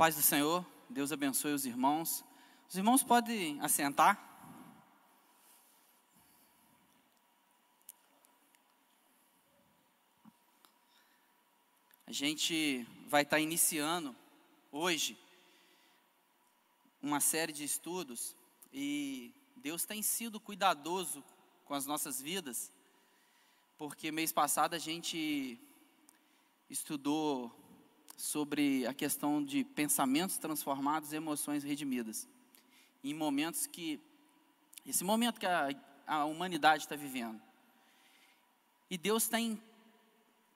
paz do Senhor, Deus abençoe os irmãos. Os irmãos podem assentar. A gente vai estar iniciando hoje uma série de estudos e Deus tem sido cuidadoso com as nossas vidas, porque mês passado a gente estudou sobre a questão de pensamentos transformados e emoções redimidas. Em momentos que, esse momento que a, a humanidade está vivendo. E Deus tem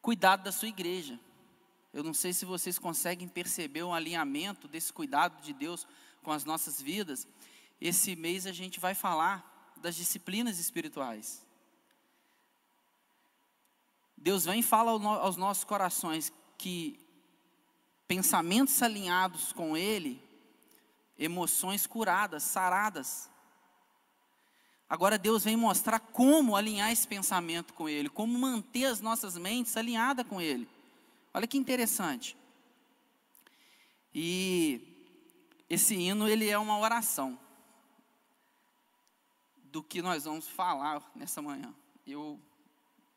cuidado da sua igreja. Eu não sei se vocês conseguem perceber o alinhamento desse cuidado de Deus com as nossas vidas. Esse mês a gente vai falar das disciplinas espirituais. Deus vem e fala aos nossos corações que pensamentos alinhados com Ele, emoções curadas, saradas. Agora Deus vem mostrar como alinhar esse pensamento com Ele, como manter as nossas mentes alinhadas com Ele. Olha que interessante. E esse hino ele é uma oração do que nós vamos falar nessa manhã. Eu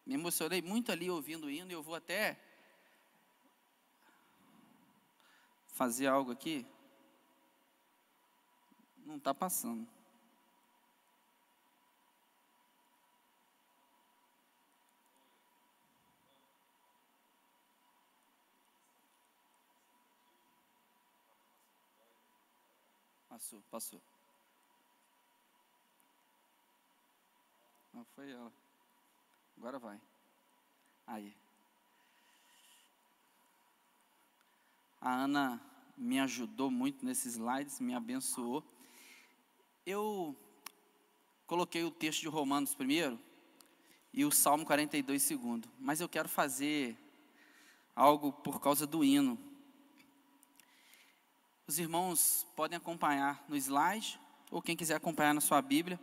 me emocionei muito ali ouvindo o hino e eu vou até fazer algo aqui, não está passando. Passou, passou. Não foi ela. Agora vai. Aí. A Ana me ajudou muito nesses slides, me abençoou. Eu coloquei o texto de Romanos primeiro e o Salmo 42 segundo, mas eu quero fazer algo por causa do hino. Os irmãos podem acompanhar no slide, ou quem quiser acompanhar na sua Bíblia.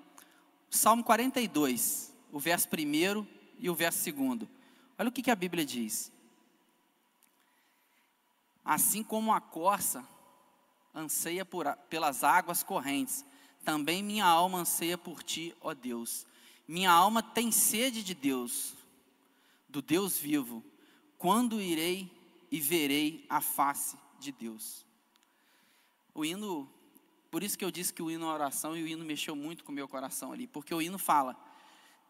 Salmo 42, o verso primeiro e o verso segundo. Olha o que, que a Bíblia diz. Assim como a corça anseia por, pelas águas correntes, também minha alma anseia por ti, ó Deus. Minha alma tem sede de Deus, do Deus vivo. Quando irei e verei a face de Deus? O hino, por isso que eu disse que o hino é oração e o hino mexeu muito com o meu coração ali, porque o hino fala: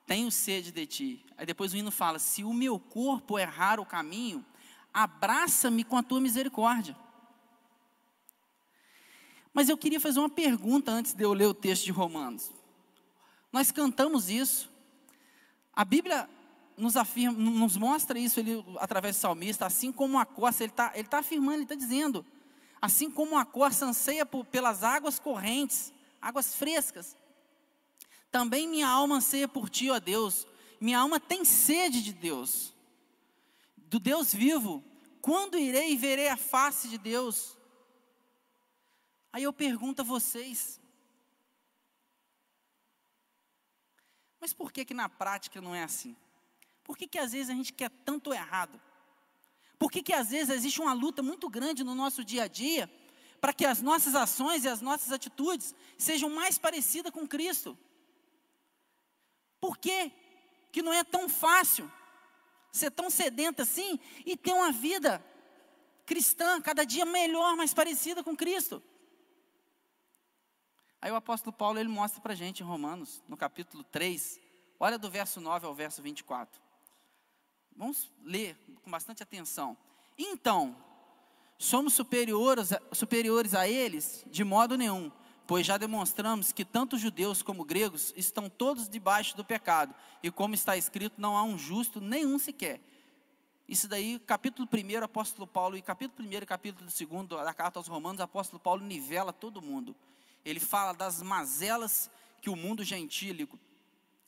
Tenho sede de ti. Aí depois o hino fala: Se o meu corpo errar o caminho, abraça-me com a tua misericórdia. Mas eu queria fazer uma pergunta antes de eu ler o texto de Romanos. Nós cantamos isso. A Bíblia nos afirma, nos mostra isso ele, através do salmista, assim como a corça, ele está ele tá afirmando, ele está dizendo, assim como a corça anseia por, pelas águas correntes, águas frescas, também minha alma anseia por ti, ó Deus, minha alma tem sede de Deus do Deus vivo. Quando irei e verei a face de Deus? Aí eu pergunto a vocês: mas por que que na prática não é assim? Por que que às vezes a gente quer tanto errado? Por que que às vezes existe uma luta muito grande no nosso dia a dia para que as nossas ações e as nossas atitudes sejam mais parecidas com Cristo? Por que que não é tão fácil? Ser tão sedenta assim e ter uma vida cristã cada dia melhor, mais parecida com Cristo. Aí o apóstolo Paulo ele mostra para a gente em Romanos, no capítulo 3, olha do verso 9 ao verso 24. Vamos ler com bastante atenção. Então, somos superiores, superiores a eles? De modo nenhum pois já demonstramos que tanto judeus como gregos estão todos debaixo do pecado, e como está escrito, não há um justo nenhum sequer. Isso daí, capítulo 1, apóstolo Paulo, e capítulo 1 e capítulo 2 da carta aos Romanos, apóstolo Paulo nivela todo mundo. Ele fala das mazelas que o mundo gentílico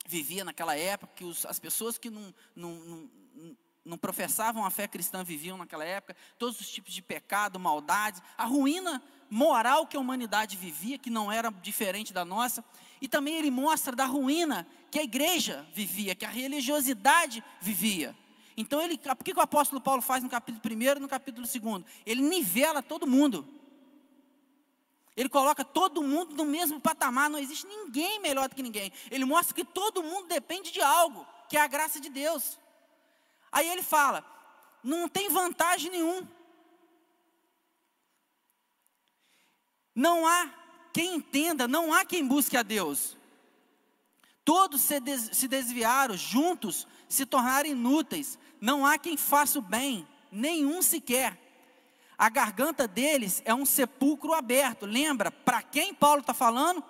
vivia naquela época, que os, as pessoas que não, não, não, não professavam a fé cristã viviam naquela época, todos os tipos de pecado, maldade, a ruína moral que a humanidade vivia, que não era diferente da nossa, e também ele mostra da ruína que a igreja vivia, que a religiosidade vivia. Então, ele, o que o apóstolo Paulo faz no capítulo 1 e no capítulo 2? Ele nivela todo mundo. Ele coloca todo mundo no mesmo patamar, não existe ninguém melhor do que ninguém. Ele mostra que todo mundo depende de algo, que é a graça de Deus. Aí ele fala: não tem vantagem nenhum. Não há quem entenda, não há quem busque a Deus. Todos se, des, se desviaram, juntos se tornaram inúteis. Não há quem faça o bem, nenhum sequer. A garganta deles é um sepulcro aberto. Lembra para quem Paulo está falando?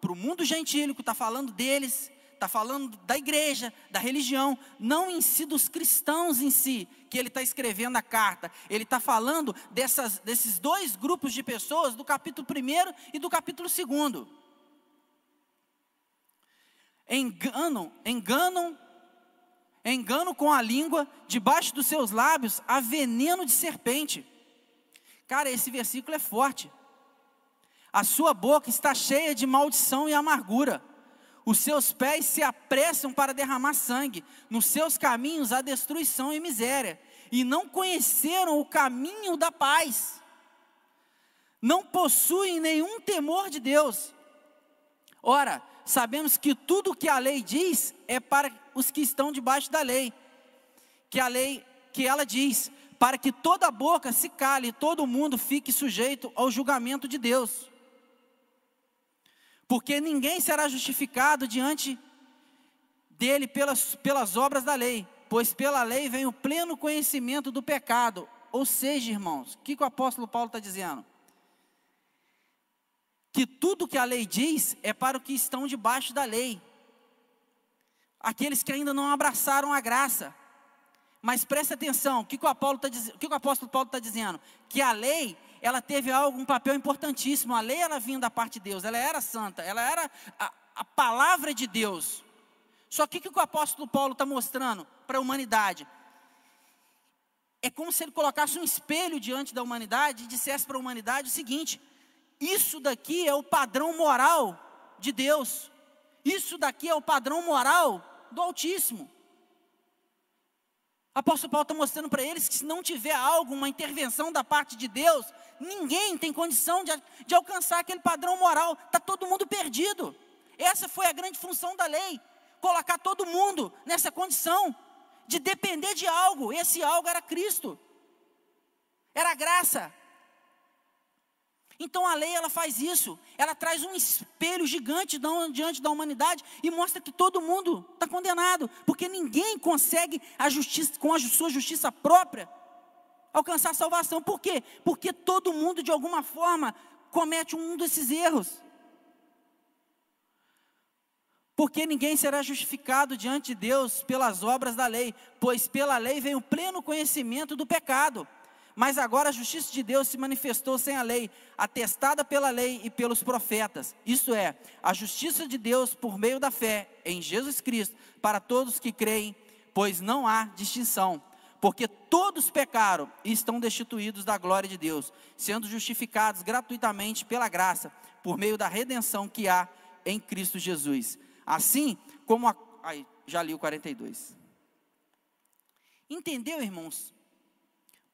Para o mundo gentílico, está falando deles, está falando da igreja, da religião, não em si dos cristãos em si, que ele está escrevendo a carta. Ele está falando dessas, desses dois grupos de pessoas, do capítulo 1 e do capítulo 2. Enganam, enganam, engano com a língua, debaixo dos seus lábios há veneno de serpente. Cara, esse versículo é forte. A sua boca está cheia de maldição e amargura. Os seus pés se apressam para derramar sangue. Nos seus caminhos há destruição e miséria. E não conheceram o caminho da paz. Não possuem nenhum temor de Deus. Ora, sabemos que tudo o que a lei diz é para os que estão debaixo da lei. Que a lei, que ela diz, para que toda boca se cale e todo mundo fique sujeito ao julgamento de Deus. Porque ninguém será justificado diante dele pelas, pelas obras da lei, pois pela lei vem o pleno conhecimento do pecado. Ou seja, irmãos, o que, que o apóstolo Paulo está dizendo? Que tudo que a lei diz é para os que estão debaixo da lei, aqueles que ainda não abraçaram a graça. Mas preste atenção, o que, que, o, Apolo tá, o, que, que o apóstolo Paulo está dizendo? Que a lei, ela teve algo, um papel importantíssimo. A lei, ela vinha da parte de Deus, ela era santa, ela era a, a palavra de Deus. Só que o que, o apóstolo Paulo está mostrando para a humanidade? É como se ele colocasse um espelho diante da humanidade e dissesse para a humanidade o seguinte: isso daqui é o padrão moral de Deus, isso daqui é o padrão moral do Altíssimo. Apóstolo Paulo está mostrando para eles que se não tiver algo, uma intervenção da parte de Deus, ninguém tem condição de, de alcançar aquele padrão moral, está todo mundo perdido. Essa foi a grande função da lei, colocar todo mundo nessa condição de depender de algo, esse algo era Cristo, era a graça, então a lei ela faz isso, ela traz um espelho gigante diante da humanidade e mostra que todo mundo está condenado, porque ninguém consegue a justiça, com a sua justiça própria alcançar a salvação. Por quê? Porque todo mundo de alguma forma comete um desses erros. Porque ninguém será justificado diante de Deus pelas obras da lei, pois pela lei vem o pleno conhecimento do pecado. Mas agora a justiça de Deus se manifestou sem a lei, atestada pela lei e pelos profetas. Isto é, a justiça de Deus por meio da fé em Jesus Cristo, para todos que creem, pois não há distinção. Porque todos pecaram e estão destituídos da glória de Deus, sendo justificados gratuitamente pela graça, por meio da redenção que há em Cristo Jesus. Assim como a. Ai, já li o 42. Entendeu, irmãos?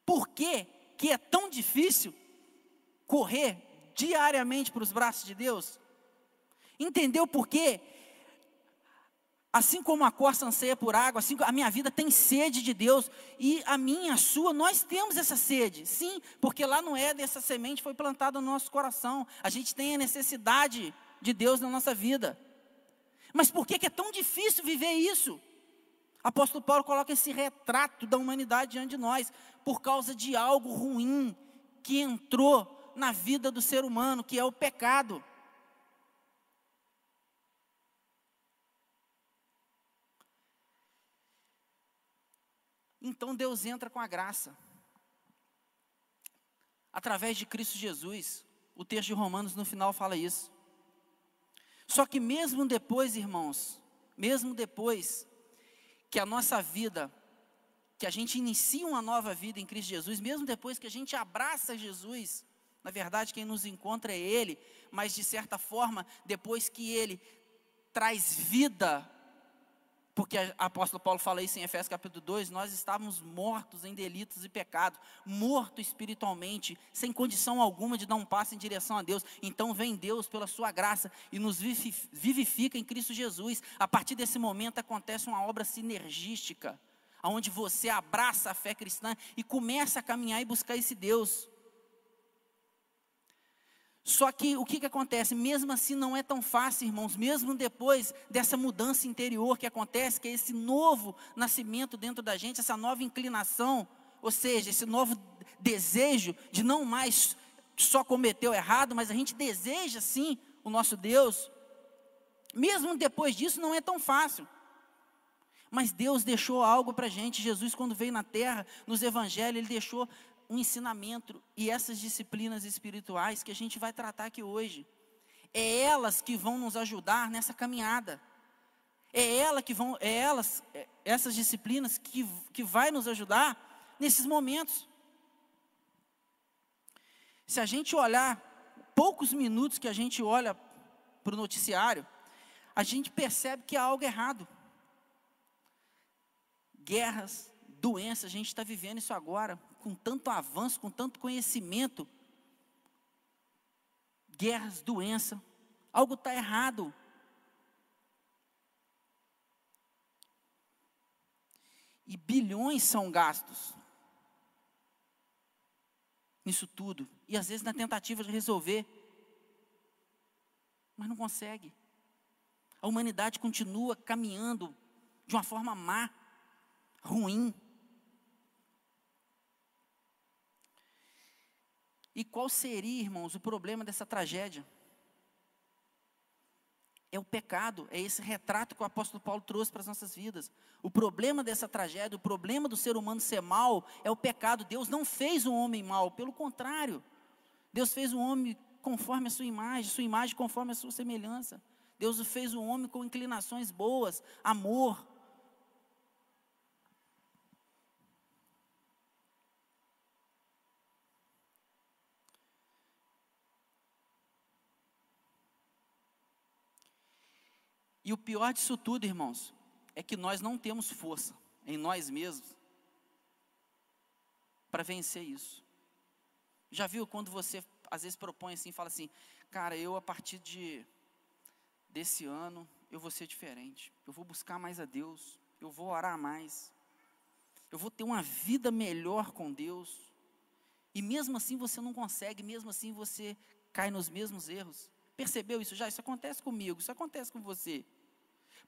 Por que, que é tão difícil correr diariamente para os braços de Deus? Entendeu por quê? Assim como a corça anseia por água, assim a minha vida tem sede de Deus, e a minha, a sua, nós temos essa sede, sim, porque lá no Éden essa semente foi plantada no nosso coração, a gente tem a necessidade de Deus na nossa vida. Mas por que, que é tão difícil viver isso? Apóstolo Paulo coloca esse retrato da humanidade diante de nós, por causa de algo ruim que entrou na vida do ser humano, que é o pecado. Então Deus entra com a graça. Através de Cristo Jesus. O texto de Romanos no final fala isso. Só que mesmo depois, irmãos, mesmo depois que a nossa vida, que a gente inicia uma nova vida em Cristo Jesus, mesmo depois que a gente abraça Jesus, na verdade quem nos encontra é Ele, mas de certa forma, depois que Ele traz vida Porque o apóstolo Paulo fala isso em Efésios capítulo 2, nós estávamos mortos em delitos e pecados, mortos espiritualmente, sem condição alguma de dar um passo em direção a Deus. Então vem Deus pela sua graça e nos vivifica em Cristo Jesus. A partir desse momento acontece uma obra sinergística, onde você abraça a fé cristã e começa a caminhar e buscar esse Deus. Só que o que, que acontece? Mesmo assim não é tão fácil, irmãos, mesmo depois dessa mudança interior que acontece, que é esse novo nascimento dentro da gente, essa nova inclinação, ou seja, esse novo desejo de não mais só cometer o errado, mas a gente deseja sim o nosso Deus. Mesmo depois disso não é tão fácil. Mas Deus deixou algo para a gente. Jesus, quando veio na terra, nos evangelhos, Ele deixou um ensinamento e essas disciplinas espirituais que a gente vai tratar aqui hoje. É elas que vão nos ajudar nessa caminhada. É ela que vão, é elas, é essas disciplinas que, que vai nos ajudar nesses momentos. Se a gente olhar poucos minutos que a gente olha para o noticiário, a gente percebe que há algo errado. Guerras, doenças, a gente está vivendo isso agora com tanto avanço, com tanto conhecimento, guerras, doença, algo está errado. E bilhões são gastos nisso tudo. E às vezes na tentativa de resolver, mas não consegue. A humanidade continua caminhando de uma forma má, ruim. E qual seria, irmãos, o problema dessa tragédia? É o pecado, é esse retrato que o apóstolo Paulo trouxe para as nossas vidas. O problema dessa tragédia, o problema do ser humano ser mal, é o pecado. Deus não fez um homem mal, pelo contrário. Deus fez um homem conforme a sua imagem, sua imagem conforme a sua semelhança. Deus fez um homem com inclinações boas, amor, E o pior disso tudo, irmãos, é que nós não temos força em nós mesmos para vencer isso. Já viu quando você às vezes propõe assim, fala assim, cara, eu a partir de desse ano eu vou ser diferente. Eu vou buscar mais a Deus, eu vou orar mais. Eu vou ter uma vida melhor com Deus. E mesmo assim você não consegue, mesmo assim você cai nos mesmos erros. Percebeu isso já? Isso acontece comigo, isso acontece com você.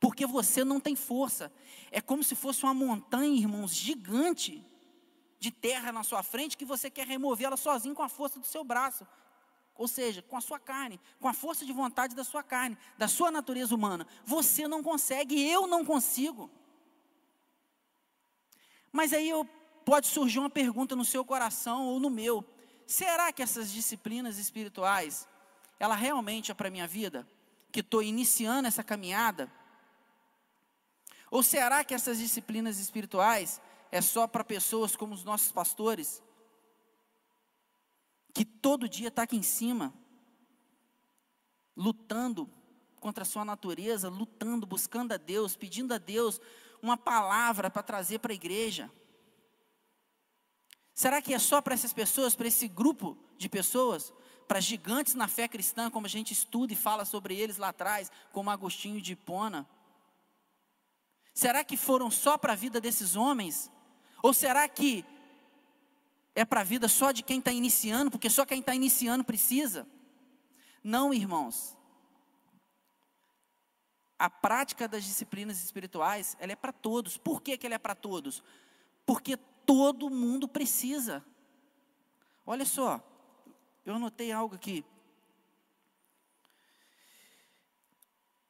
Porque você não tem força. É como se fosse uma montanha, irmãos, gigante de terra na sua frente que você quer remover ela sozinho com a força do seu braço. Ou seja, com a sua carne, com a força de vontade da sua carne, da sua natureza humana. Você não consegue, eu não consigo. Mas aí eu, pode surgir uma pergunta no seu coração ou no meu: será que essas disciplinas espirituais ela realmente é para a minha vida? Que estou iniciando essa caminhada? Ou será que essas disciplinas espirituais é só para pessoas como os nossos pastores? Que todo dia está aqui em cima, lutando contra a sua natureza, lutando, buscando a Deus, pedindo a Deus uma palavra para trazer para a igreja. Será que é só para essas pessoas, para esse grupo de pessoas? para gigantes na fé cristã, como a gente estuda e fala sobre eles lá atrás, como Agostinho de Hipona? Será que foram só para a vida desses homens? Ou será que é para a vida só de quem está iniciando, porque só quem está iniciando precisa? Não, irmãos. A prática das disciplinas espirituais, ela é para todos. Por que, que ela é para todos? Porque todo mundo precisa. Olha só, eu anotei algo aqui.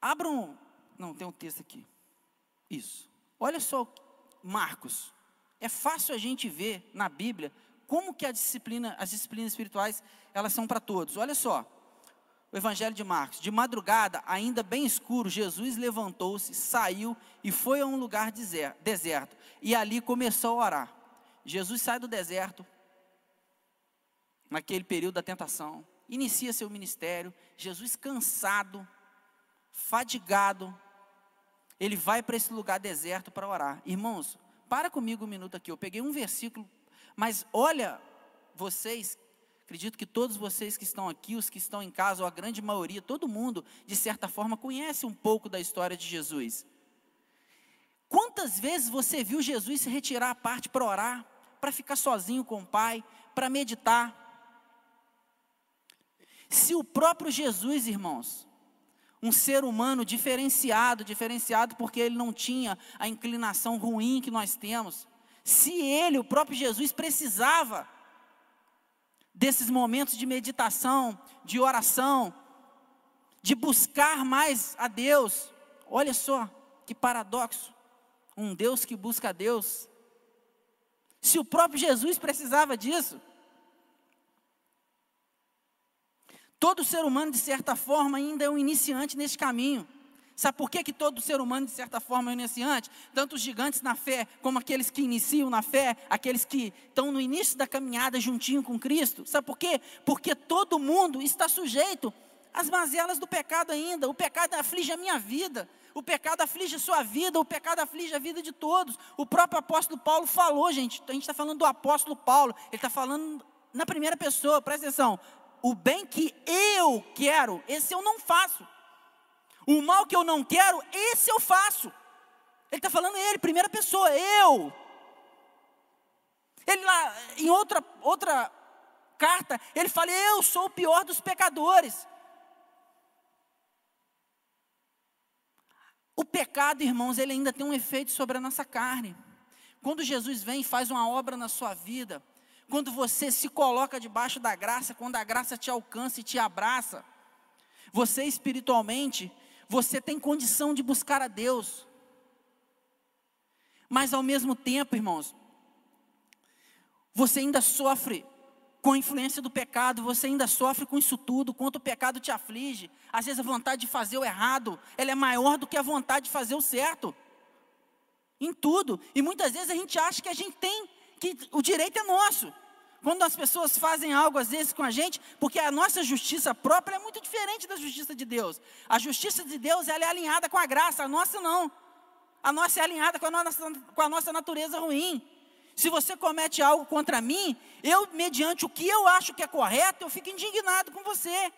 Abram. Não, tem um texto aqui. Isso. Olha só, Marcos. É fácil a gente ver na Bíblia como que a disciplina, as disciplinas espirituais, elas são para todos. Olha só. O Evangelho de Marcos. De madrugada, ainda bem escuro, Jesus levantou-se, saiu e foi a um lugar deserto. E ali começou a orar. Jesus sai do deserto, naquele período da tentação, inicia seu ministério, Jesus cansado, fadigado, ele vai para esse lugar deserto para orar. Irmãos, para comigo um minuto aqui. Eu peguei um versículo, mas olha, vocês, acredito que todos vocês que estão aqui, os que estão em casa, ou a grande maioria, todo mundo, de certa forma, conhece um pouco da história de Jesus. Quantas vezes você viu Jesus se retirar à parte para orar, para ficar sozinho com o Pai, para meditar? Se o próprio Jesus, irmãos, um ser humano diferenciado, diferenciado porque ele não tinha a inclinação ruim que nós temos. Se ele, o próprio Jesus, precisava desses momentos de meditação, de oração, de buscar mais a Deus, olha só que paradoxo. Um Deus que busca a Deus. Se o próprio Jesus precisava disso, Todo ser humano, de certa forma, ainda é um iniciante neste caminho. Sabe por que, que todo ser humano, de certa forma, é iniciante? Tanto os gigantes na fé, como aqueles que iniciam na fé, aqueles que estão no início da caminhada juntinho com Cristo. Sabe por quê? Porque todo mundo está sujeito às mazelas do pecado ainda. O pecado aflige a minha vida. O pecado aflige a sua vida, o pecado aflige a vida de todos. O próprio apóstolo Paulo falou, gente. A gente está falando do apóstolo Paulo. Ele está falando na primeira pessoa, presta atenção o bem que eu quero, esse eu não faço. O mal que eu não quero, esse eu faço. Ele está falando ele, primeira pessoa, eu. Ele lá, em outra, outra carta, ele fala: Eu sou o pior dos pecadores. O pecado, irmãos, ele ainda tem um efeito sobre a nossa carne. Quando Jesus vem e faz uma obra na sua vida, quando você se coloca debaixo da graça, quando a graça te alcança e te abraça, você espiritualmente, você tem condição de buscar a Deus. Mas ao mesmo tempo, irmãos, você ainda sofre com a influência do pecado, você ainda sofre com isso tudo, quanto o pecado te aflige. Às vezes a vontade de fazer o errado, ela é maior do que a vontade de fazer o certo. Em tudo. E muitas vezes a gente acha que a gente tem que o direito é nosso. Quando as pessoas fazem algo às vezes com a gente, porque a nossa justiça própria é muito diferente da justiça de Deus. A justiça de Deus ela é alinhada com a graça, a nossa não. A nossa é alinhada com a nossa, com a nossa natureza ruim. Se você comete algo contra mim, eu, mediante o que eu acho que é correto, eu fico indignado com você.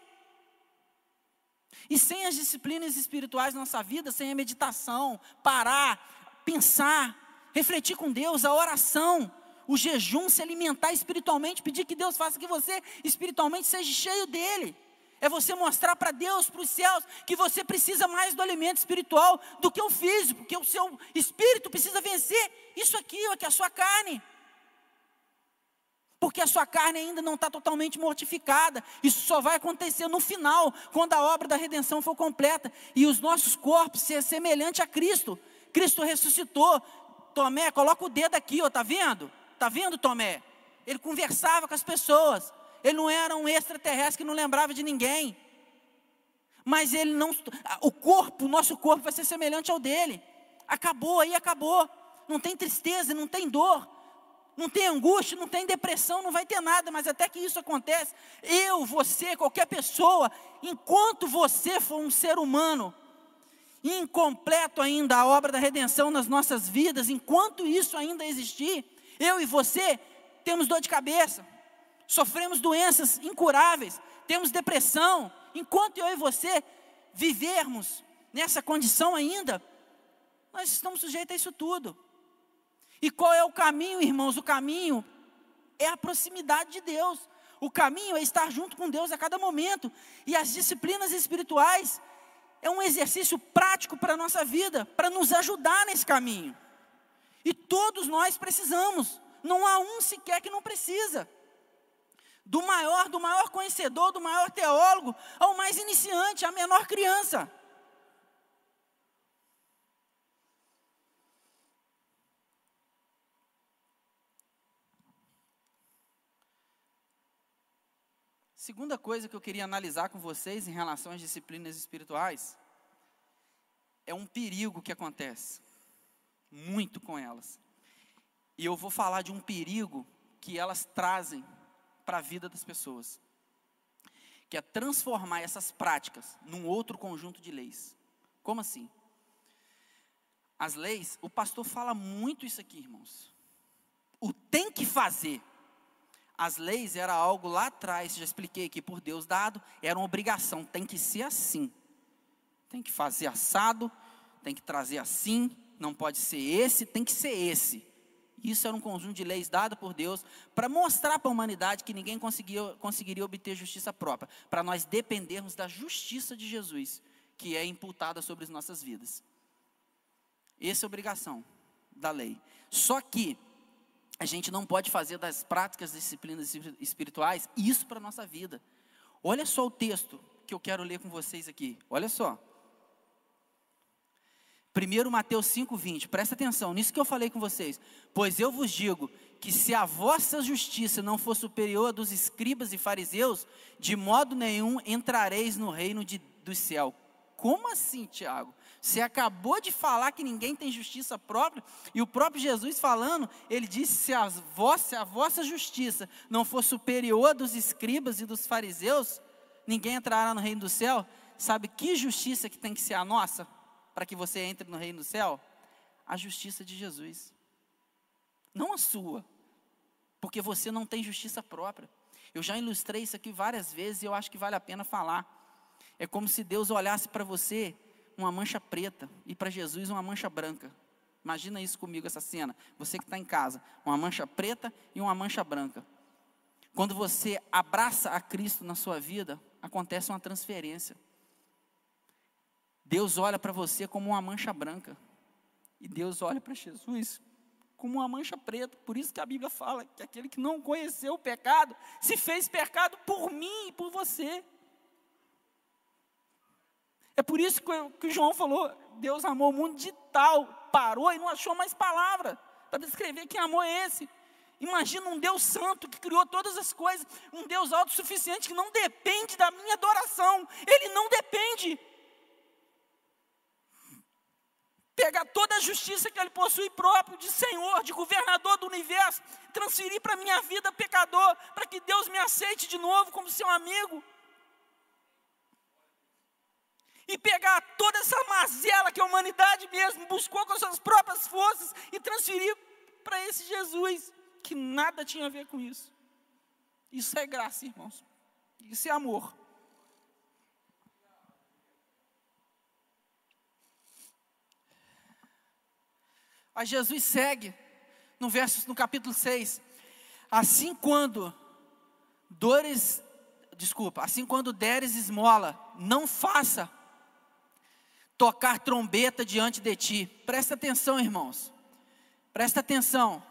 E sem as disciplinas espirituais na nossa vida, sem a meditação, parar, pensar, refletir com Deus, a oração, o jejum, se alimentar espiritualmente, pedir que Deus faça que você espiritualmente seja cheio dele. É você mostrar para Deus, para os céus, que você precisa mais do alimento espiritual do que o físico, porque o seu espírito precisa vencer isso aqui, ó, que é a sua carne. Porque a sua carne ainda não está totalmente mortificada. Isso só vai acontecer no final, quando a obra da redenção for completa e os nossos corpos ser semelhante a Cristo. Cristo ressuscitou. Tomé, coloca o dedo aqui, ó, tá vendo? Está vendo, Tomé? Ele conversava com as pessoas. Ele não era um extraterrestre que não lembrava de ninguém. Mas ele não. O corpo, o nosso corpo vai ser semelhante ao dele. Acabou, aí acabou. Não tem tristeza, não tem dor, não tem angústia, não tem depressão, não vai ter nada, mas até que isso acontece, eu, você, qualquer pessoa, enquanto você for um ser humano, incompleto ainda a obra da redenção nas nossas vidas, enquanto isso ainda existir, eu e você temos dor de cabeça, sofremos doenças incuráveis, temos depressão. Enquanto eu e você vivermos nessa condição ainda, nós estamos sujeitos a isso tudo. E qual é o caminho, irmãos? O caminho é a proximidade de Deus. O caminho é estar junto com Deus a cada momento. E as disciplinas espirituais é um exercício prático para a nossa vida, para nos ajudar nesse caminho. E todos nós precisamos. Não há um sequer que não precisa. Do maior, do maior conhecedor, do maior teólogo, ao mais iniciante, à menor criança. Segunda coisa que eu queria analisar com vocês em relação às disciplinas espirituais é um perigo que acontece muito com elas. E eu vou falar de um perigo que elas trazem para a vida das pessoas, que é transformar essas práticas num outro conjunto de leis. Como assim? As leis, o pastor fala muito isso aqui, irmãos. O tem que fazer. As leis era algo lá atrás, já expliquei aqui, por Deus dado, era uma obrigação, tem que ser assim. Tem que fazer assado, tem que trazer assim, não pode ser esse, tem que ser esse. Isso era um conjunto de leis dado por Deus para mostrar para a humanidade que ninguém conseguia, conseguiria obter justiça própria, para nós dependermos da justiça de Jesus, que é imputada sobre as nossas vidas. Essa é a obrigação da lei. Só que a gente não pode fazer das práticas disciplinas espirituais isso para a nossa vida. Olha só o texto que eu quero ler com vocês aqui. Olha só. 1 Mateus 5,20, presta atenção nisso que eu falei com vocês. Pois eu vos digo que se a vossa justiça não for superior à dos escribas e fariseus, de modo nenhum entrareis no reino de, do céu. Como assim, Tiago? Você acabou de falar que ninguém tem justiça própria, e o próprio Jesus falando, ele disse: se a vossa, se a vossa justiça não for superior à dos escribas e dos fariseus, ninguém entrará no reino do céu. Sabe que justiça que tem que ser a nossa? Para que você entre no reino do céu? A justiça de Jesus. Não a sua. Porque você não tem justiça própria. Eu já ilustrei isso aqui várias vezes e eu acho que vale a pena falar. É como se Deus olhasse para você uma mancha preta e para Jesus uma mancha branca. Imagina isso comigo, essa cena. Você que está em casa, uma mancha preta e uma mancha branca. Quando você abraça a Cristo na sua vida, acontece uma transferência. Deus olha para você como uma mancha branca. E Deus olha para Jesus como uma mancha preta. Por isso que a Bíblia fala que aquele que não conheceu o pecado se fez pecado por mim e por você. É por isso que, que João falou: Deus amou o mundo de tal, parou e não achou mais palavra para descrever que amor é esse. Imagina um Deus santo que criou todas as coisas, um Deus autossuficiente que não depende da minha adoração, ele não depende pegar toda a justiça que ele possui próprio, de Senhor, de governador do universo, transferir para a minha vida pecador, para que Deus me aceite de novo como seu amigo. E pegar toda essa mazela que a humanidade mesmo buscou com suas próprias forças e transferir para esse Jesus, que nada tinha a ver com isso. Isso é graça, irmãos. Isso é amor. Aí Jesus segue no verso no capítulo 6. Assim quando dores, desculpa, assim quando deres esmola, não faça tocar trombeta diante de ti. Presta atenção, irmãos. Presta atenção.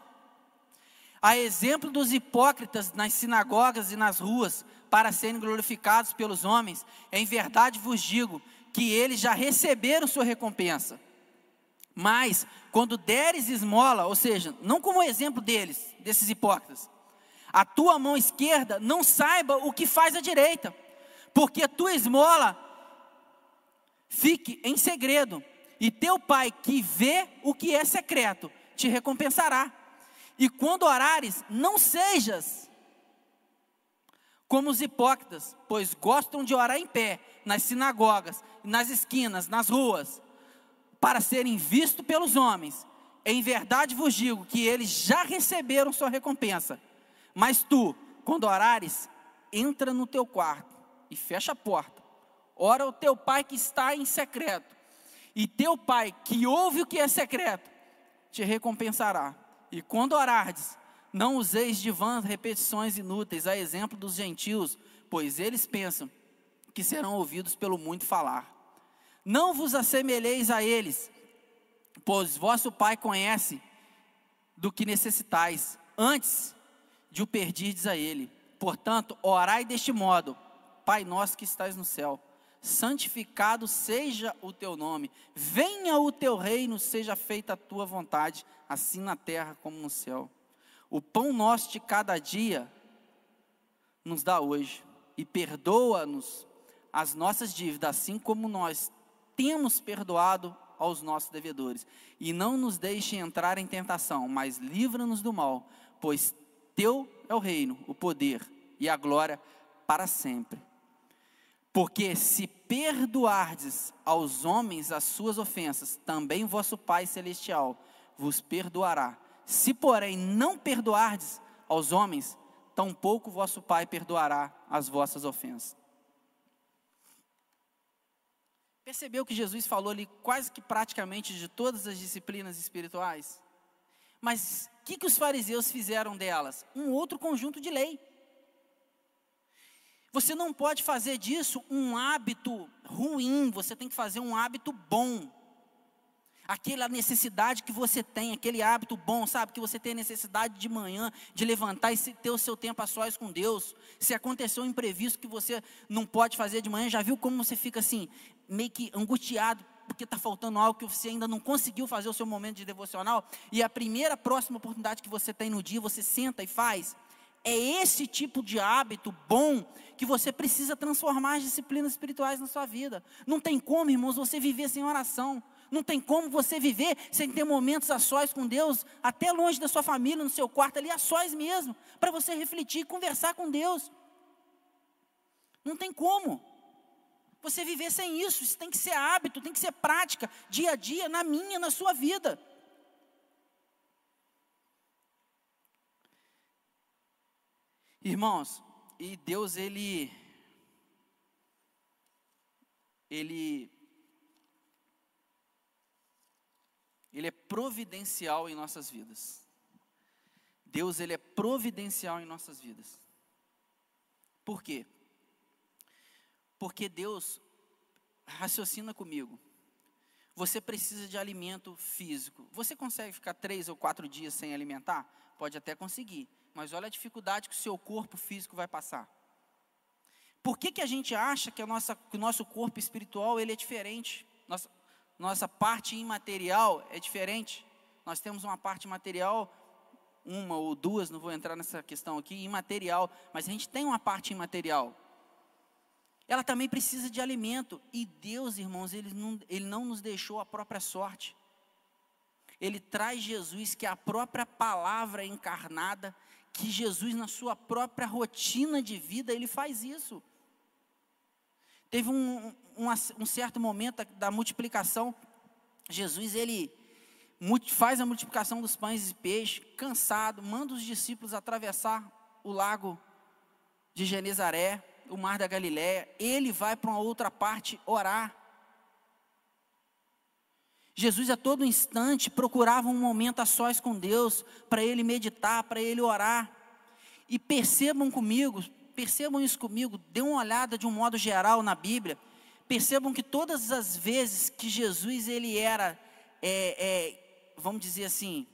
A exemplo dos hipócritas nas sinagogas e nas ruas, para serem glorificados pelos homens, em verdade vos digo que eles já receberam sua recompensa. Mas, quando deres esmola, ou seja, não como exemplo deles, desses hipócritas, a tua mão esquerda não saiba o que faz a direita, porque a tua esmola fique em segredo, e teu pai que vê o que é secreto te recompensará. E quando orares, não sejas como os hipócritas, pois gostam de orar em pé, nas sinagogas, nas esquinas, nas ruas para serem vistos pelos homens. Em verdade vos digo que eles já receberam sua recompensa. Mas tu, quando orares, entra no teu quarto e fecha a porta. Ora o teu pai que está em secreto. E teu pai que ouve o que é secreto, te recompensará. E quando orardes, não useis de vãs repetições inúteis, a exemplo dos gentios, pois eles pensam que serão ouvidos pelo muito falar. Não vos assemelheis a eles, pois vosso Pai conhece do que necessitais, antes de o perdirdes a Ele. Portanto, orai deste modo: Pai nosso que estás no céu, santificado seja o teu nome, venha o teu reino, seja feita a tua vontade, assim na terra como no céu. O pão nosso de cada dia nos dá hoje, e perdoa-nos as nossas dívidas, assim como nós temos perdoado aos nossos devedores. E não nos deixe entrar em tentação, mas livra-nos do mal, pois teu é o reino, o poder e a glória para sempre. Porque se perdoardes aos homens as suas ofensas, também vosso Pai celestial vos perdoará. Se, porém, não perdoardes aos homens, tampouco vosso Pai perdoará as vossas ofensas. Percebeu que Jesus falou ali quase que praticamente de todas as disciplinas espirituais? Mas o que, que os fariseus fizeram delas? Um outro conjunto de lei. Você não pode fazer disso um hábito ruim, você tem que fazer um hábito bom. Aquela necessidade que você tem, aquele hábito bom, sabe? Que você tem necessidade de manhã, de levantar e ter o seu tempo a sós com Deus. Se aconteceu um imprevisto que você não pode fazer de manhã, já viu como você fica assim, meio que angustiado, porque está faltando algo que você ainda não conseguiu fazer o seu momento de devocional? E a primeira próxima oportunidade que você tem no dia, você senta e faz. É esse tipo de hábito bom que você precisa transformar as disciplinas espirituais na sua vida. Não tem como, irmãos, você viver sem oração. Não tem como você viver sem ter momentos a sós com Deus, até longe da sua família, no seu quarto ali, a sós mesmo, para você refletir e conversar com Deus. Não tem como. Você viver sem isso, isso tem que ser hábito, tem que ser prática, dia a dia, na minha, na sua vida. Irmãos, e Deus ele ele ele é providencial em nossas vidas. Deus ele é providencial em nossas vidas. Por quê? Porque Deus raciocina comigo. Você precisa de alimento físico. Você consegue ficar três ou quatro dias sem alimentar? Pode até conseguir mas olha a dificuldade que o seu corpo físico vai passar. Por que, que a gente acha que, a nossa, que o nosso corpo espiritual ele é diferente? Nossa, nossa parte imaterial é diferente. Nós temos uma parte material, uma ou duas, não vou entrar nessa questão aqui, imaterial, mas a gente tem uma parte imaterial. Ela também precisa de alimento. E Deus, irmãos, ele não, ele não nos deixou a própria sorte. Ele traz Jesus, que é a própria palavra encarnada, que Jesus, na sua própria rotina de vida, ele faz isso. Teve um, um, um certo momento da multiplicação, Jesus, ele faz a multiplicação dos pães e peixes, cansado, manda os discípulos atravessar o lago de Genezaré, o mar da Galiléia, ele vai para uma outra parte orar. Jesus a todo instante procurava um momento a sós com Deus, para ele meditar, para ele orar. E percebam comigo, percebam isso comigo, dê uma olhada de um modo geral na Bíblia. Percebam que todas as vezes que Jesus ele era, é, é, vamos dizer assim,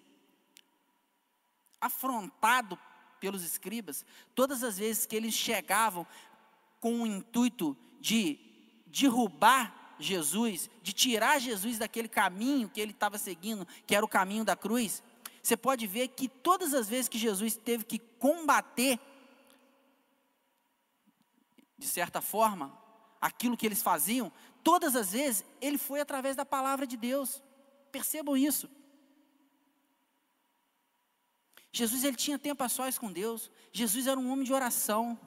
afrontado pelos escribas, todas as vezes que eles chegavam com o intuito de derrubar Jesus, de tirar Jesus daquele caminho que ele estava seguindo, que era o caminho da cruz, você pode ver que todas as vezes que Jesus teve que combater, de certa forma, aquilo que eles faziam, todas as vezes ele foi através da palavra de Deus. Percebam isso. Jesus ele tinha tempo a sós com Deus. Jesus era um homem de oração.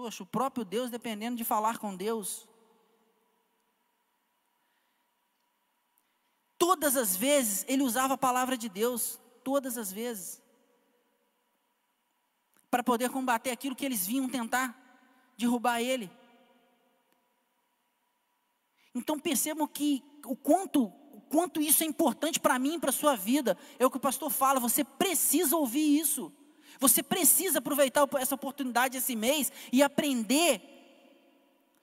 Poxa, o próprio Deus dependendo de falar com Deus. Todas as vezes ele usava a palavra de Deus, todas as vezes, para poder combater aquilo que eles vinham tentar derrubar ele. Então percebam que o quanto, o quanto isso é importante para mim e para a sua vida. É o que o pastor fala, você precisa ouvir isso. Você precisa aproveitar essa oportunidade esse mês e aprender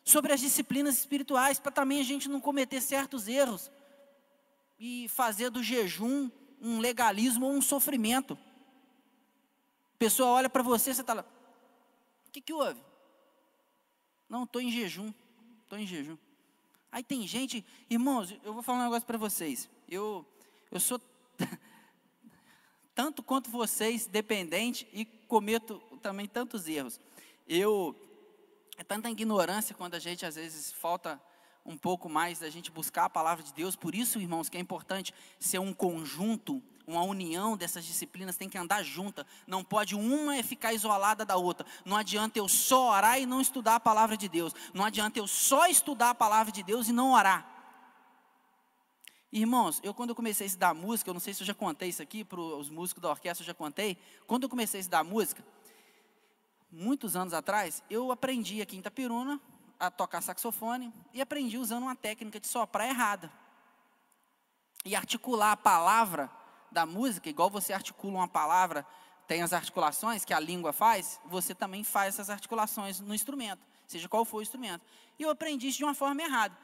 sobre as disciplinas espirituais para também a gente não cometer certos erros e fazer do jejum um legalismo ou um sofrimento. A pessoa olha para você, você está lá, o que, que houve? Não, estou em jejum, estou em jejum. Aí tem gente, irmãos, eu vou falar um negócio para vocês. Eu, eu sou tanto quanto vocês dependente e cometo também tantos erros. Eu é tanta ignorância quando a gente às vezes falta um pouco mais da gente buscar a palavra de Deus. Por isso, irmãos, que é importante ser um conjunto uma união dessas disciplinas, tem que andar junta. Não pode uma ficar isolada da outra. Não adianta eu só orar e não estudar a palavra de Deus. Não adianta eu só estudar a palavra de Deus e não orar. Irmãos, eu quando eu comecei a estudar música, eu não sei se eu já contei isso aqui para os músicos da orquestra, eu já contei. Quando eu comecei a estudar música, muitos anos atrás, eu aprendi aqui em Itapiruna a tocar saxofone e aprendi usando uma técnica de soprar errada. E articular a palavra da música, igual você articula uma palavra, tem as articulações que a língua faz, você também faz essas articulações no instrumento, seja qual for o instrumento. E eu aprendi isso de uma forma errada.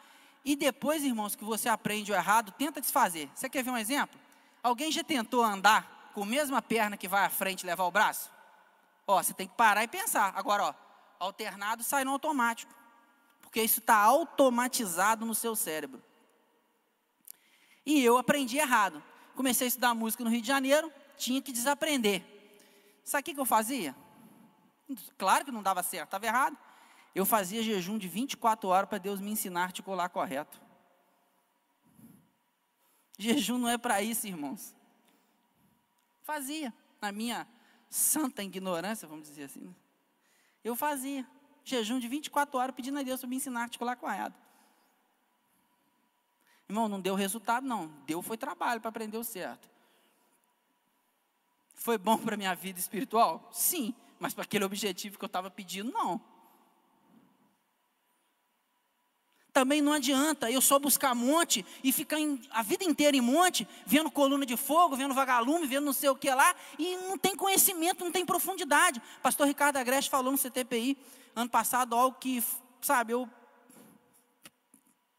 E depois, irmãos, que você aprende o errado, tenta desfazer. Você quer ver um exemplo? Alguém já tentou andar com a mesma perna que vai à frente levar o braço? Ó, você tem que parar e pensar. Agora, ó, alternado sai no automático. Porque isso está automatizado no seu cérebro. E eu aprendi errado comecei a estudar música no Rio de Janeiro, tinha que desaprender. Sabe o que eu fazia? Claro que não dava certo, estava errado. Eu fazia jejum de 24 horas para Deus me ensinar a articular correto. Jejum não é para isso, irmãos. Fazia, na minha santa ignorância, vamos dizer assim. Né? Eu fazia jejum de 24 horas pedindo a Deus para me ensinar a articular correto. Irmão, não deu resultado, não. Deu foi trabalho para aprender o certo. Foi bom para minha vida espiritual? Sim, mas para aquele objetivo que eu estava pedindo, não. Também não adianta eu só buscar monte e ficar em, a vida inteira em monte, vendo coluna de fogo, vendo vagalume, vendo não sei o que lá, e não tem conhecimento, não tem profundidade. Pastor Ricardo Agreste falou no CTPI ano passado algo que, sabe, eu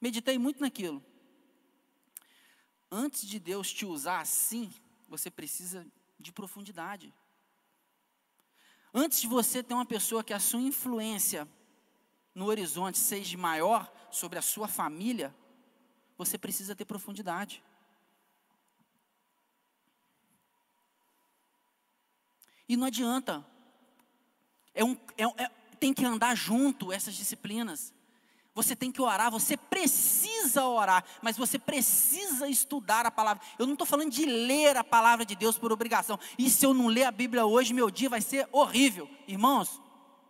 meditei muito naquilo antes de Deus te usar assim, você precisa de profundidade. Antes de você ter uma pessoa que a sua influência no horizonte seja maior sobre a sua família, você precisa ter profundidade. E não adianta. É um, é, é, tem que andar junto essas disciplinas. Você tem que orar, você precisa orar, mas você precisa estudar a palavra. Eu não estou falando de ler a palavra de Deus por obrigação. E se eu não ler a Bíblia hoje, meu dia vai ser horrível. Irmãos,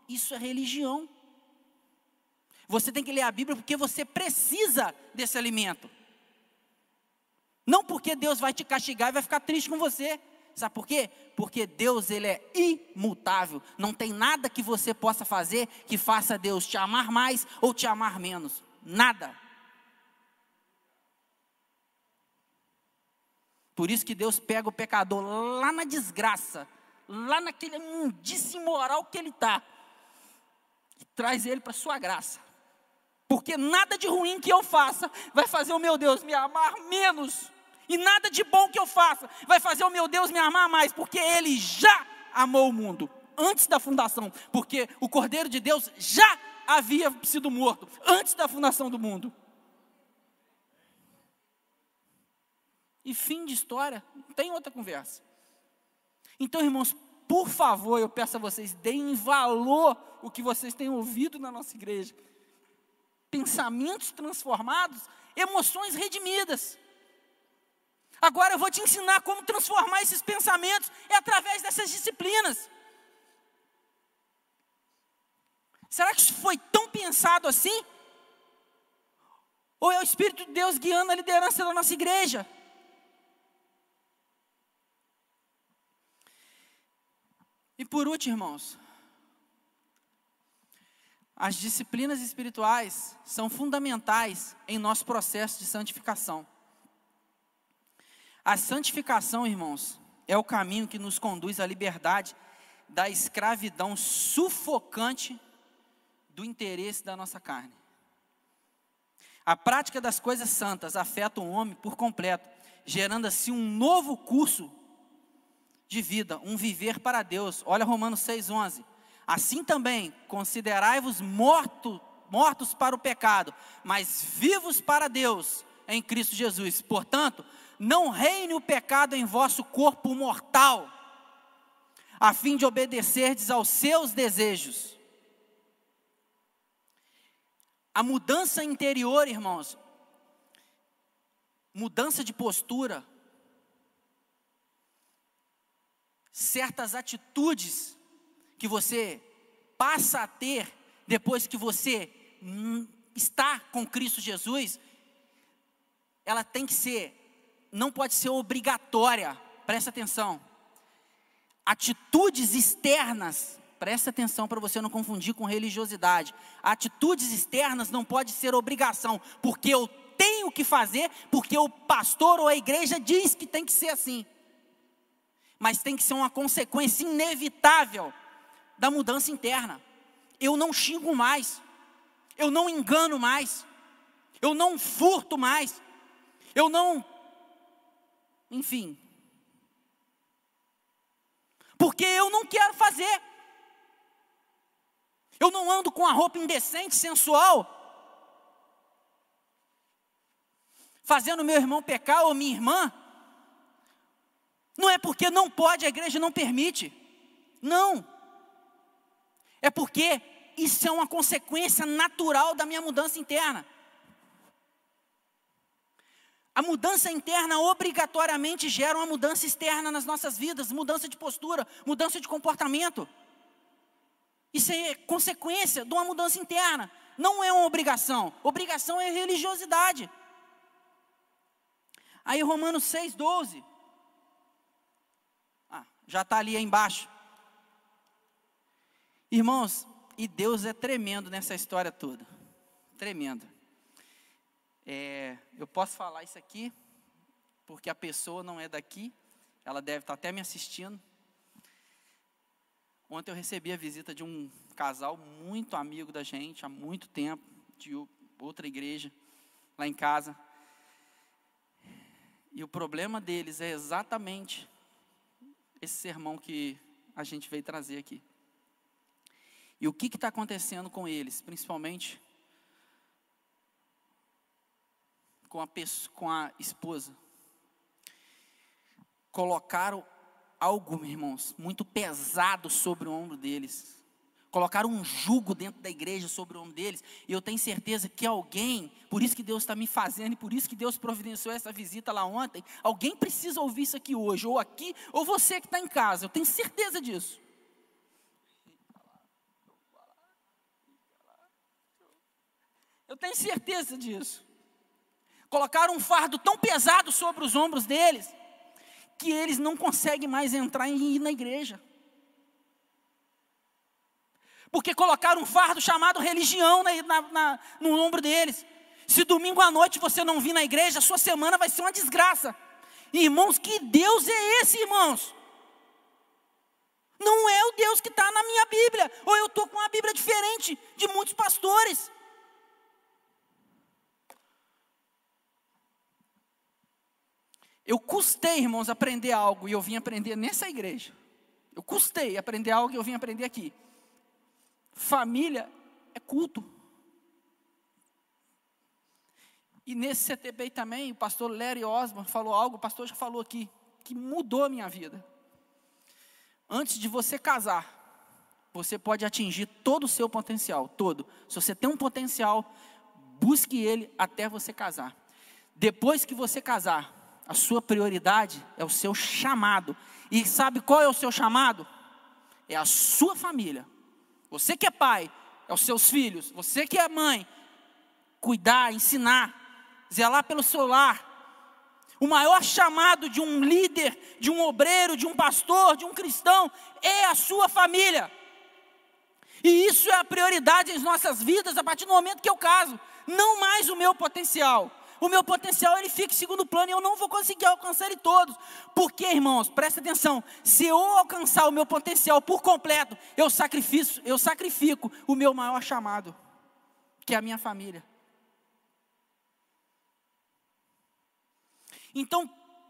isso é religião. Você tem que ler a Bíblia porque você precisa desse alimento. Não porque Deus vai te castigar e vai ficar triste com você. Sabe por quê? Porque Deus ele é imutável. Não tem nada que você possa fazer que faça Deus te amar mais ou te amar menos. Nada. Por isso que Deus pega o pecador lá na desgraça, lá naquele mundice moral que ele está, e traz ele para a sua graça. Porque nada de ruim que eu faça vai fazer o meu Deus me amar menos e nada de bom que eu faça vai fazer o meu Deus me amar mais, porque Ele já amou o mundo antes da fundação, porque o Cordeiro de Deus já havia sido morto antes da fundação do mundo. E fim de história, não tem outra conversa. Então, irmãos, por favor, eu peço a vocês, deem valor o que vocês têm ouvido na nossa igreja. Pensamentos transformados, emoções redimidas. Agora eu vou te ensinar como transformar esses pensamentos é através dessas disciplinas. Será que isso foi tão pensado assim? Ou é o Espírito de Deus guiando a liderança da nossa igreja? E por último, irmãos, as disciplinas espirituais são fundamentais em nosso processo de santificação. A santificação, irmãos, é o caminho que nos conduz à liberdade da escravidão sufocante do interesse da nossa carne. A prática das coisas santas afeta o homem por completo, gerando assim um novo curso de vida, um viver para Deus. Olha Romanos 6:11. Assim também considerai-vos morto, mortos para o pecado, mas vivos para Deus em Cristo Jesus. Portanto, não reine o pecado em vosso corpo mortal, a fim de obedecerdes aos seus desejos. A mudança interior, irmãos, mudança de postura, certas atitudes que você passa a ter depois que você hum, está com Cristo Jesus, ela tem que ser, não pode ser obrigatória, presta atenção. Atitudes externas, presta atenção para você não confundir com religiosidade. Atitudes externas não pode ser obrigação, porque eu tenho que fazer, porque o pastor ou a igreja diz que tem que ser assim. Mas tem que ser uma consequência inevitável da mudança interna. Eu não xingo mais, eu não engano mais, eu não furto mais, eu não. Enfim. Porque eu não quero fazer. Eu não ando com a roupa indecente, sensual, fazendo meu irmão pecar ou minha irmã. Não é porque não pode, a igreja não permite. Não. É porque isso é uma consequência natural da minha mudança interna. A mudança interna obrigatoriamente gera uma mudança externa nas nossas vidas, mudança de postura, mudança de comportamento. Isso é consequência de uma mudança interna, não é uma obrigação. Obrigação é religiosidade. Aí Romanos 6,12. Ah, já está ali embaixo. Irmãos, e Deus é tremendo nessa história toda. Tremendo. É, eu posso falar isso aqui, porque a pessoa não é daqui, ela deve estar até me assistindo. Ontem eu recebi a visita de um casal muito amigo da gente, há muito tempo, de outra igreja, lá em casa. E o problema deles é exatamente esse sermão que a gente veio trazer aqui. E o que está acontecendo com eles, principalmente com a, com a esposa? Colocaram algo, irmãos, muito pesado sobre o ombro deles. Colocaram um jugo dentro da igreja sobre o ombro deles. E eu tenho certeza que alguém, por isso que Deus está me fazendo, e por isso que Deus providenciou essa visita lá ontem, alguém precisa ouvir isso aqui hoje, ou aqui, ou você que está em casa. Eu tenho certeza disso. Eu tenho certeza disso. Colocaram um fardo tão pesado sobre os ombros deles, que eles não conseguem mais entrar e ir na igreja. Porque colocaram um fardo chamado religião na, na, no ombro deles. Se domingo à noite você não vir na igreja, sua semana vai ser uma desgraça. Irmãos, que Deus é esse, irmãos? Não é o Deus que está na minha Bíblia. Ou eu estou com uma Bíblia diferente de muitos pastores. Eu custei, irmãos, aprender algo e eu vim aprender nessa igreja. Eu custei aprender algo e eu vim aprender aqui. Família é culto. E nesse CTB também, o pastor Larry Osman falou algo, o pastor já falou aqui, que mudou a minha vida. Antes de você casar, você pode atingir todo o seu potencial, todo. Se você tem um potencial, busque ele até você casar. Depois que você casar, a sua prioridade é o seu chamado. E sabe qual é o seu chamado? É a sua família. Você que é pai, é os seus filhos. Você que é mãe, cuidar, ensinar, zelar pelo seu lar. O maior chamado de um líder, de um obreiro, de um pastor, de um cristão, é a sua família. E isso é a prioridade em nossas vidas a partir do momento que eu caso. Não mais o meu potencial o meu potencial ele fica em segundo plano e eu não vou conseguir alcançar ele todos. Porque, irmãos, presta atenção, se eu alcançar o meu potencial por completo, eu sacrifico, eu sacrifico o meu maior chamado, que é a minha família. Então,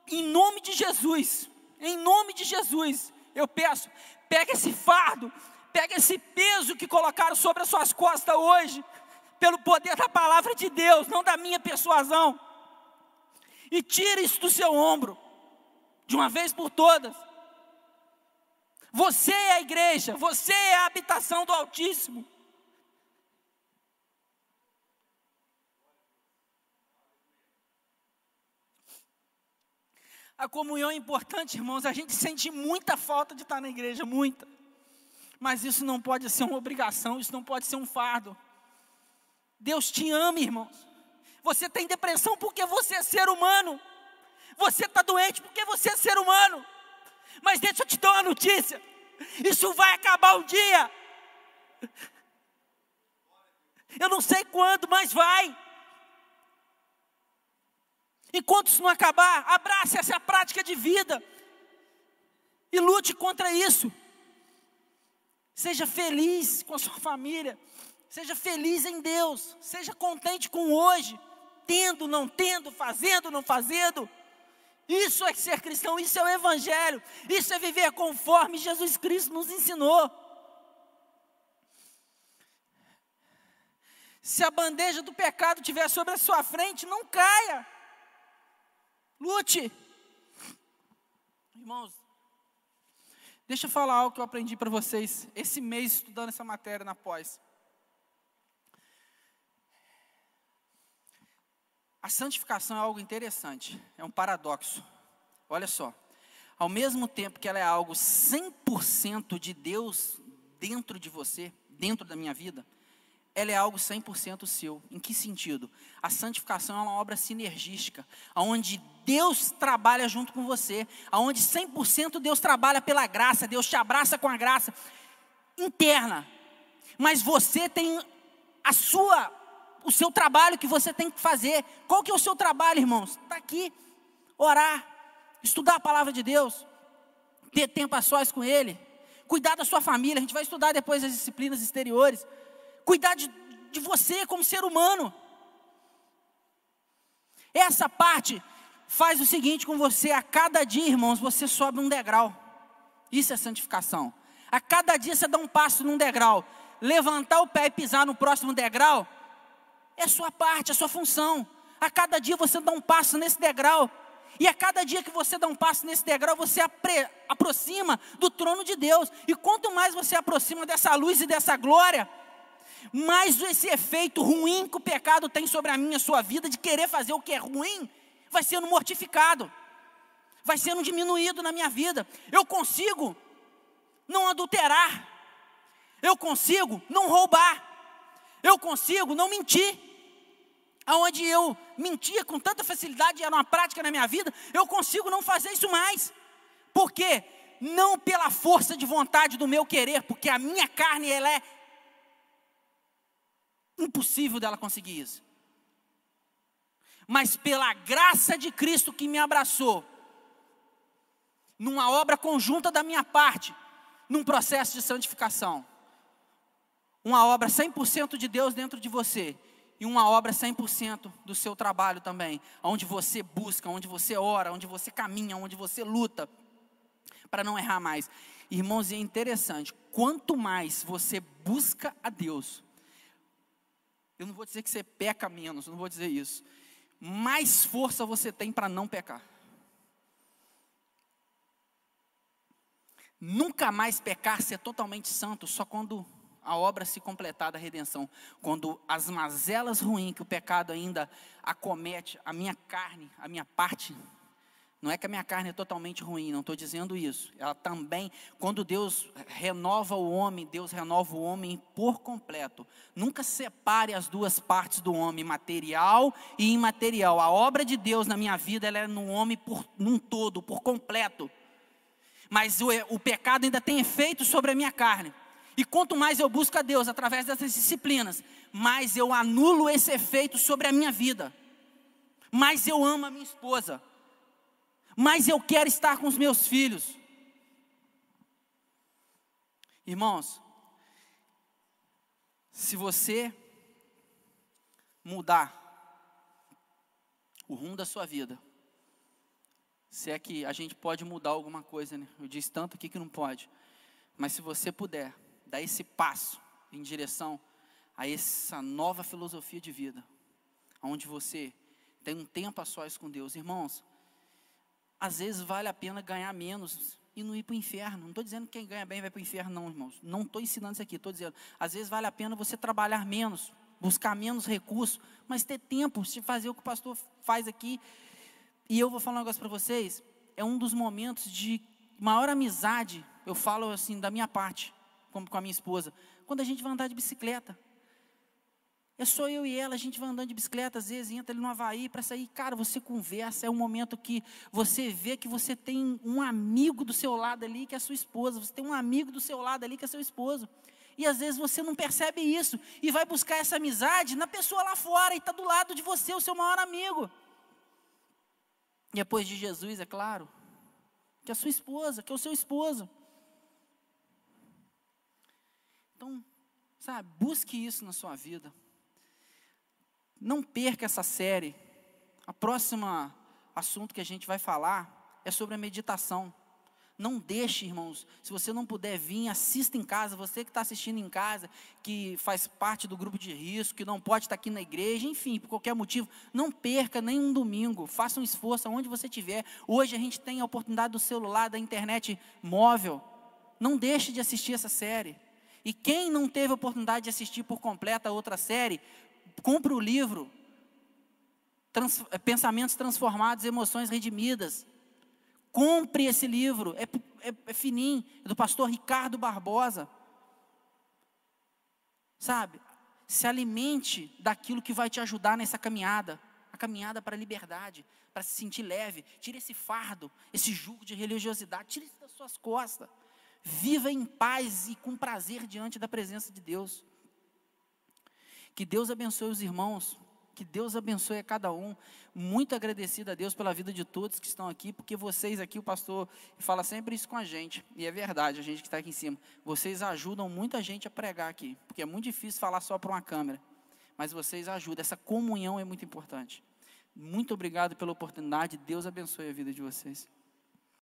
em nome de Jesus, em nome de Jesus, eu peço, pega esse fardo, pega esse peso que colocaram sobre as suas costas hoje, pelo poder da palavra de Deus, não da minha persuasão. E tira isso do seu ombro, de uma vez por todas. Você é a igreja, você é a habitação do Altíssimo. A comunhão é importante, irmãos. A gente sente muita falta de estar na igreja, muita. Mas isso não pode ser uma obrigação, isso não pode ser um fardo. Deus te ama, irmãos. Você tem depressão porque você é ser humano. Você está doente porque você é ser humano. Mas deixa eu te dar uma notícia: isso vai acabar um dia. Eu não sei quando, mas vai. Enquanto isso não acabar, abrace essa prática de vida e lute contra isso. Seja feliz com a sua família, seja feliz em Deus, seja contente com hoje, tendo, não tendo, fazendo, não fazendo. Isso é ser cristão, isso é o Evangelho, isso é viver conforme Jesus Cristo nos ensinou. Se a bandeja do pecado estiver sobre a sua frente, não caia. Lute. Irmãos, deixa eu falar algo que eu aprendi para vocês esse mês estudando essa matéria na pós. A santificação é algo interessante, é um paradoxo. Olha só, ao mesmo tempo que ela é algo 100% de Deus dentro de você, dentro da minha vida, ela é algo 100% seu. Em que sentido? A santificação é uma obra sinergística, onde Deus trabalha junto com você, onde 100% Deus trabalha pela graça, Deus te abraça com a graça interna. Mas você tem a sua o seu trabalho que você tem que fazer. Qual que é o seu trabalho, irmãos? Está aqui. Orar, estudar a palavra de Deus, ter tempo a sós com Ele, cuidar da sua família. A gente vai estudar depois as disciplinas exteriores cuidar de, de você como ser humano. Essa parte faz o seguinte com você: a cada dia, irmãos, você sobe um degrau. Isso é santificação. A cada dia você dá um passo num degrau. Levantar o pé e pisar no próximo degrau é sua parte, é sua função. A cada dia você dá um passo nesse degrau. E a cada dia que você dá um passo nesse degrau, você apre, aproxima do trono de Deus. E quanto mais você aproxima dessa luz e dessa glória, mais esse efeito ruim que o pecado tem sobre a minha, a sua vida, de querer fazer o que é ruim, vai sendo mortificado, vai sendo diminuído na minha vida. Eu consigo não adulterar, eu consigo não roubar, eu consigo não mentir. Aonde eu mentia com tanta facilidade, era uma prática na minha vida, eu consigo não fazer isso mais. Por quê? Não pela força de vontade do meu querer, porque a minha carne ela é Impossível dela conseguir isso. Mas pela graça de Cristo que me abraçou, numa obra conjunta da minha parte, num processo de santificação. Uma obra 100% de Deus dentro de você e uma obra 100% do seu trabalho também, onde você busca, onde você ora, onde você caminha, onde você luta para não errar mais. Irmãos, é interessante, quanto mais você busca a Deus, eu não vou dizer que você peca menos, não vou dizer isso. Mais força você tem para não pecar. Nunca mais pecar, ser totalmente santo, só quando a obra se completar da redenção. Quando as mazelas ruins que o pecado ainda acomete, a minha carne, a minha parte não é que a minha carne é totalmente ruim, não estou dizendo isso. Ela também, quando Deus renova o homem, Deus renova o homem por completo. Nunca separe as duas partes do homem, material e imaterial. A obra de Deus na minha vida, ela é no homem por num todo, por completo. Mas o, o pecado ainda tem efeito sobre a minha carne. E quanto mais eu busco a Deus através dessas disciplinas, mais eu anulo esse efeito sobre a minha vida. Mais eu amo a minha esposa mas eu quero estar com os meus filhos. Irmãos, se você mudar o rumo da sua vida, se é que a gente pode mudar alguma coisa, né? Eu disse tanto aqui que não pode. Mas se você puder dar esse passo em direção a essa nova filosofia de vida, onde você tem um tempo a sós com Deus, irmãos, às vezes vale a pena ganhar menos e não ir para o inferno. Não estou dizendo que quem ganha bem vai para o inferno, não, irmãos. Não estou ensinando isso aqui, estou dizendo, às vezes vale a pena você trabalhar menos, buscar menos recursos, mas ter tempo de fazer o que o pastor faz aqui. E eu vou falar um negócio para vocês. é um dos momentos de maior amizade, eu falo assim, da minha parte, como com a minha esposa, quando a gente vai andar de bicicleta. É só eu e ela, a gente vai andando de bicicleta, às vezes entra ali no Havaí para sair. Cara, você conversa, é um momento que você vê que você tem um amigo do seu lado ali, que é sua esposa. Você tem um amigo do seu lado ali, que é seu esposo. E às vezes você não percebe isso e vai buscar essa amizade na pessoa lá fora e está do lado de você, o seu maior amigo. E depois de Jesus, é claro, que é a sua esposa, que é o seu esposo. Então, sabe, busque isso na sua vida. Não perca essa série. A próxima assunto que a gente vai falar é sobre a meditação. Não deixe, irmãos, se você não puder vir, assista em casa. Você que está assistindo em casa, que faz parte do grupo de risco, que não pode estar aqui na igreja, enfim, por qualquer motivo, não perca nem um domingo. Faça um esforço aonde você estiver. Hoje a gente tem a oportunidade do celular, da internet móvel. Não deixe de assistir essa série. E quem não teve oportunidade de assistir por completa a outra série, compre o livro Trans, Pensamentos Transformados, Emoções Redimidas. Compre esse livro, é, é, é fininho, é do pastor Ricardo Barbosa. Sabe? Se alimente daquilo que vai te ajudar nessa caminhada a caminhada para a liberdade, para se sentir leve. Tire esse fardo, esse jugo de religiosidade, tire isso das suas costas. Viva em paz e com prazer diante da presença de Deus. Que Deus abençoe os irmãos. Que Deus abençoe a cada um. Muito agradecido a Deus pela vida de todos que estão aqui, porque vocês aqui, o pastor fala sempre isso com a gente, e é verdade, a gente que está aqui em cima. Vocês ajudam muita gente a pregar aqui, porque é muito difícil falar só para uma câmera, mas vocês ajudam, essa comunhão é muito importante. Muito obrigado pela oportunidade, Deus abençoe a vida de vocês.